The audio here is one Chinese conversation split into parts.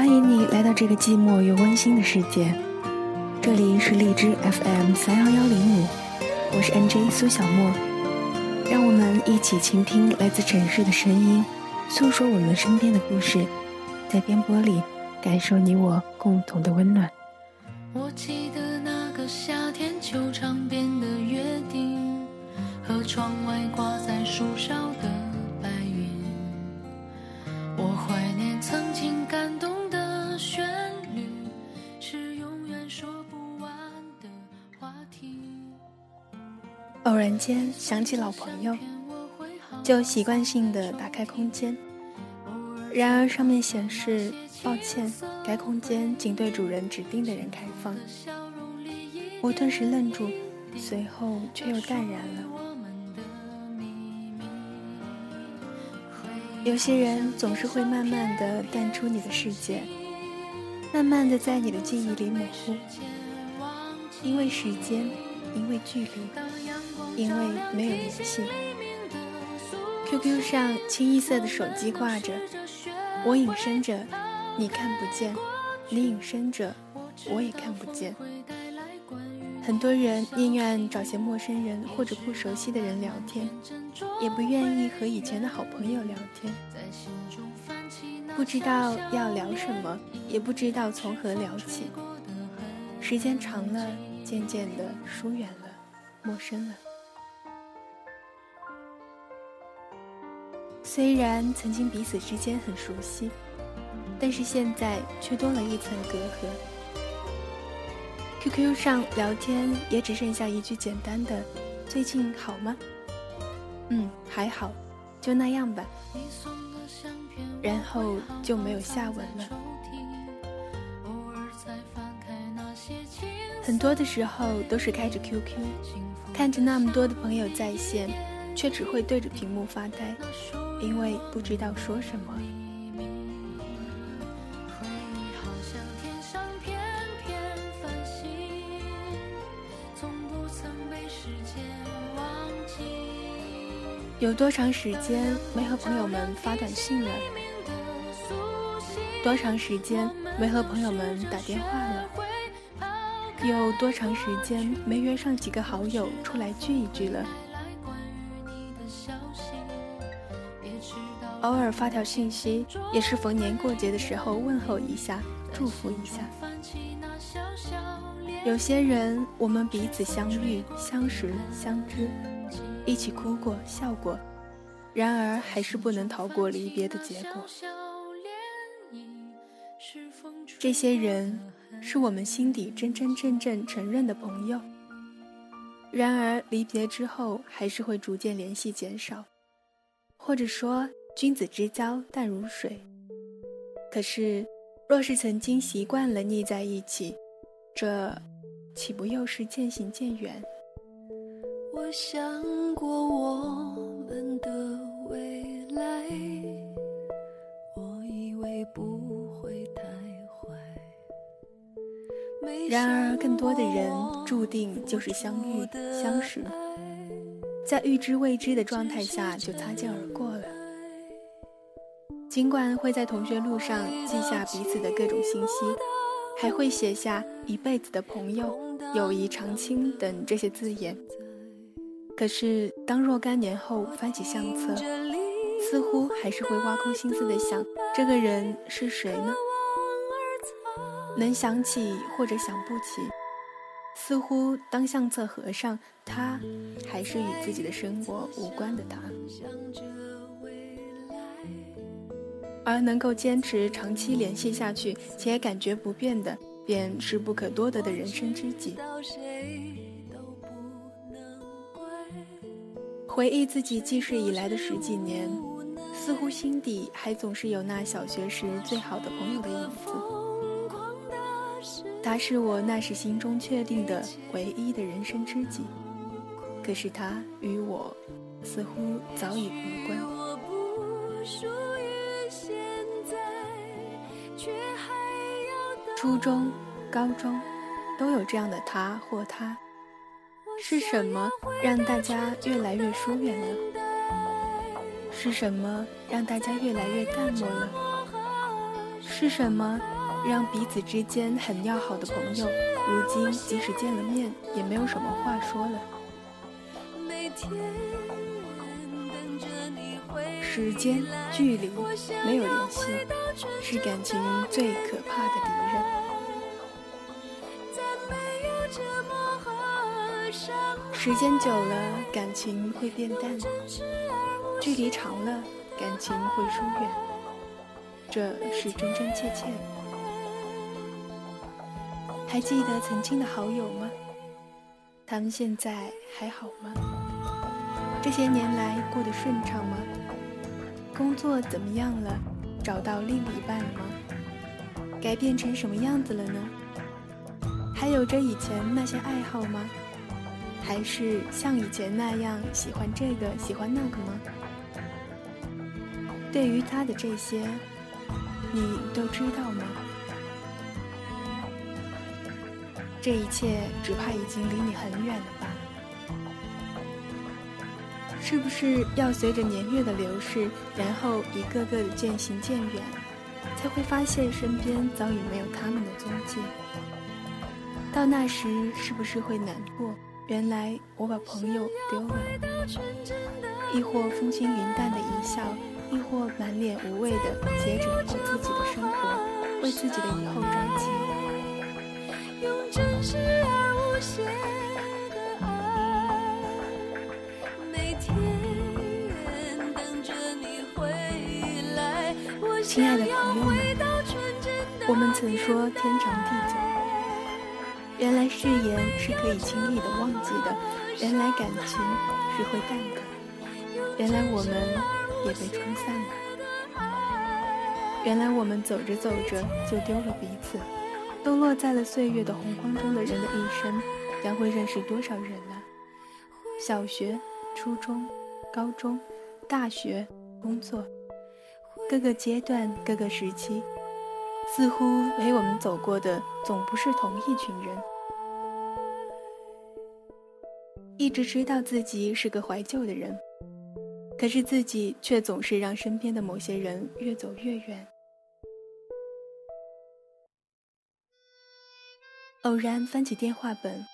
欢迎你来到这个寂寞又温馨的世界。这里是荔枝 FM 三幺幺零五，我是 NJ 苏小莫。让我们一起倾听来自城市的声音，诉说我们身边的故事，在颠簸里感受你我共同的温暖。我记得那然间想起老朋友，就习惯性的打开空间，然而上面显示。抱歉，该空间仅对主人指定的人开放。我顿时愣住，随后却又淡然了。有些人总是会慢慢的淡出你的世界，慢慢的在你的记忆里模糊，因为时间，因为距离，因为没有联系。QQ 上清一色的手机挂着，我隐身着。你看不见，你隐身着，我也看不见。很多人宁愿找些陌生人或者不熟悉的人聊天，也不愿意和以前的好朋友聊天。不知道要聊什么，也不知道从何聊起。时间长了，渐渐的疏远了，陌生了。虽然曾经彼此之间很熟悉。但是现在却多了一层隔阂。QQ 上聊天也只剩下一句简单的“最近好吗？”“嗯，还好，就那样吧。”然后就没有下文了。很多的时候都是开着 QQ，看着那么多的朋友在线，却只会对着屏幕发呆，因为不知道说什么。有多长时间没和朋友们发短信了？多长时间没和朋友们打电话了？有多长时间没约上几个好友出来聚一聚了？偶尔发条信息，也是逢年过节的时候问候一下，祝福一下。有些人，我们彼此相遇、相识、相知。一起哭过、笑过，然而还是不能逃过离别的结果。这些人是我们心底真真正正承认的朋友，然而离别之后还是会逐渐联系减少，或者说君子之交淡如水。可是，若是曾经习惯了腻在一起，这岂不又是渐行渐远？我想过我们的未来，我以为不会太坏。然而，更多的人注定就是相遇、相识，在预知未知的状态下就擦肩而过了。尽管会在同学录上记下彼此的各种信息，还会写下一辈子的朋友、友谊长青等这些字眼。可是，当若干年后翻起相册，似乎还是会挖空心思的想，这个人是谁呢？能想起或者想不起，似乎当相册合上，他还是与自己的生活无关的他。而能够坚持长期联系下去且感觉不变的，便是不可多得的人生知己。回忆自己记事以来的十几年，似乎心底还总是有那小学时最好的朋友的影子。他是我那时心中确定的唯一的人生知己，可是他与我似乎早已无关。初中、高中，都有这样的他或她。是什么让大家越来越疏远了？是什么让大家越来越淡漠了？是什么让彼此之间很要好的朋友，如今即使见了面，也没有什么话说了？时间、距离，没有联系，是感情最可怕的敌人。时间久了，感情会变淡；距离长了，感情会疏远。这是真真切切。还记得曾经的好友吗？他们现在还好吗？这些年来过得顺畅吗？工作怎么样了？找到另一半了吗？改变成什么样子了呢？还有着以前那些爱好吗？还是像以前那样喜欢这个喜欢那个吗？对于他的这些，你都知道吗？这一切只怕已经离你很远了吧？是不是要随着年月的流逝，然后一个个的渐行渐远，才会发现身边早已没有他们的踪迹？到那时，是不是会难过？原来我把朋友丢了，亦或风轻云淡的一笑，亦或满脸无畏的接着过自己的生活，为自己的以后着急。用真实而无邪。亲爱的朋友们，我们曾说天长地久，原来誓言是可以轻易的忘记的，原来感情是会淡的，原来我们也被冲散了，原来我们走着走着就丢了彼此，都落在了岁月的洪荒中的人的一生，将会认识多少人呢？小学、初中、高中、大学、工作。各个阶段、各个时期，似乎陪我们走过的总不是同一群人。一直知道自己是个怀旧的人，可是自己却总是让身边的某些人越走越远。偶然翻起电话本，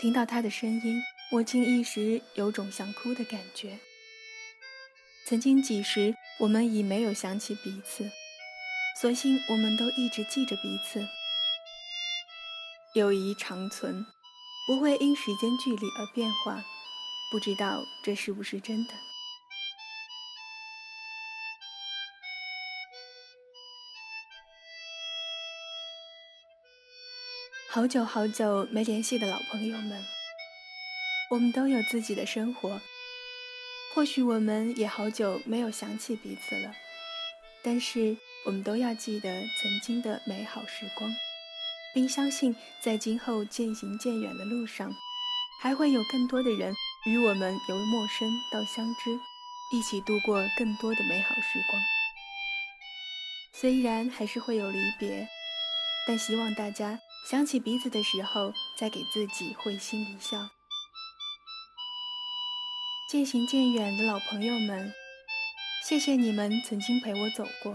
听到他的声音，我竟一时有种想哭的感觉。曾经几时，我们已没有想起彼此，所幸我们都一直记着彼此。友谊长存，不会因时间距离而变化，不知道这是不是真的。好久好久没联系的老朋友们，我们都有自己的生活。或许我们也好久没有想起彼此了，但是我们都要记得曾经的美好时光，并相信在今后渐行渐远的路上，还会有更多的人与我们由陌生到相知，一起度过更多的美好时光。虽然还是会有离别，但希望大家想起彼此的时候，再给自己会心一笑。渐行渐远的老朋友们，谢谢你们曾经陪我走过，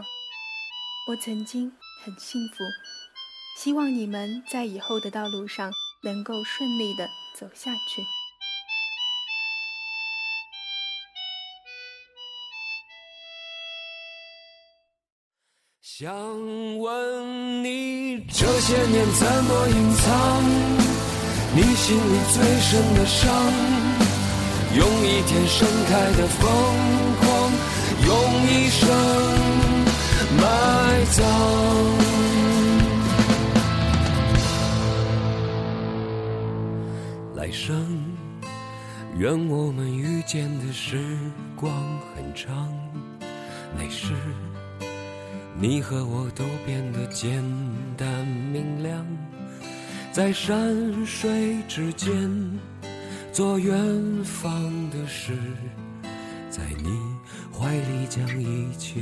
我曾经很幸福。希望你们在以后的道路上能够顺利的走下去。想问你这些年怎么隐藏你心里最深的伤？用一天盛开的疯狂，用一生埋葬。来生，愿我们遇见的时光很长，那时你和我都变得简单明亮，在山水之间。做远方的事，在你怀里将一切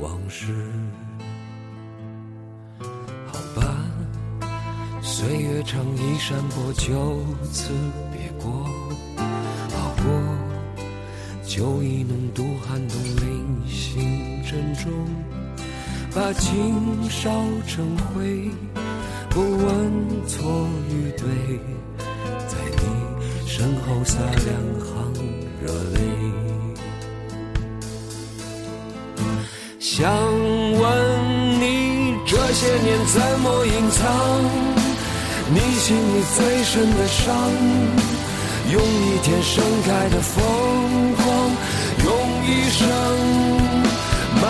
往事。好吧，岁月长一山坡，就此别过。好过，酒意浓度寒冬，临行珍重。把情烧成灰，不问错与对，身后洒两行热泪。想问你这些年怎么隐藏你心里最深的伤？用一天盛开的疯狂，用一生埋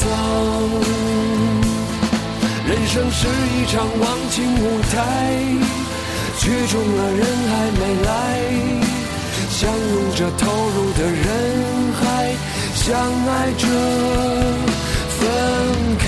葬。人生是一场忘情舞台，剧终了人还没来，相拥着投入的人海，相爱着分开。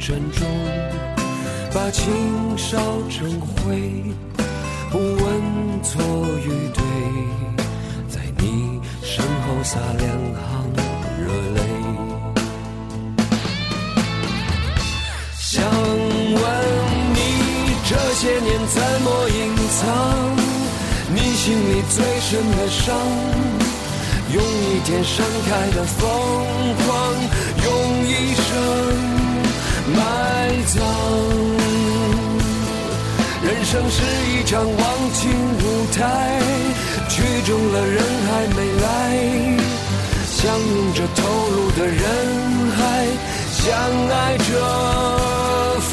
沉重，把情烧成灰，不问错与对，在你身后洒两行热泪。想问你这些年怎么隐藏你心里最深的伤？用一天盛开的疯狂，用一生埋葬。人生是一场忘情舞台，曲终了人还没来，相拥着投入的人海，相爱着分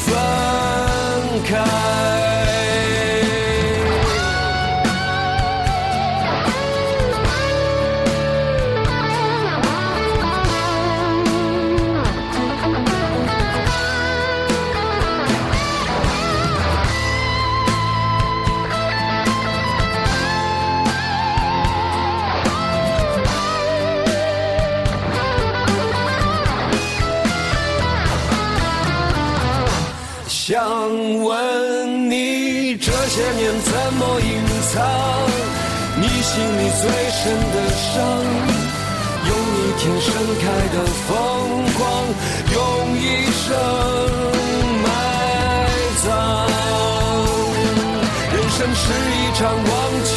想问你这些年怎么隐藏你心里最深的伤？用一天盛开的疯狂，用一生埋葬。人生是一场忘情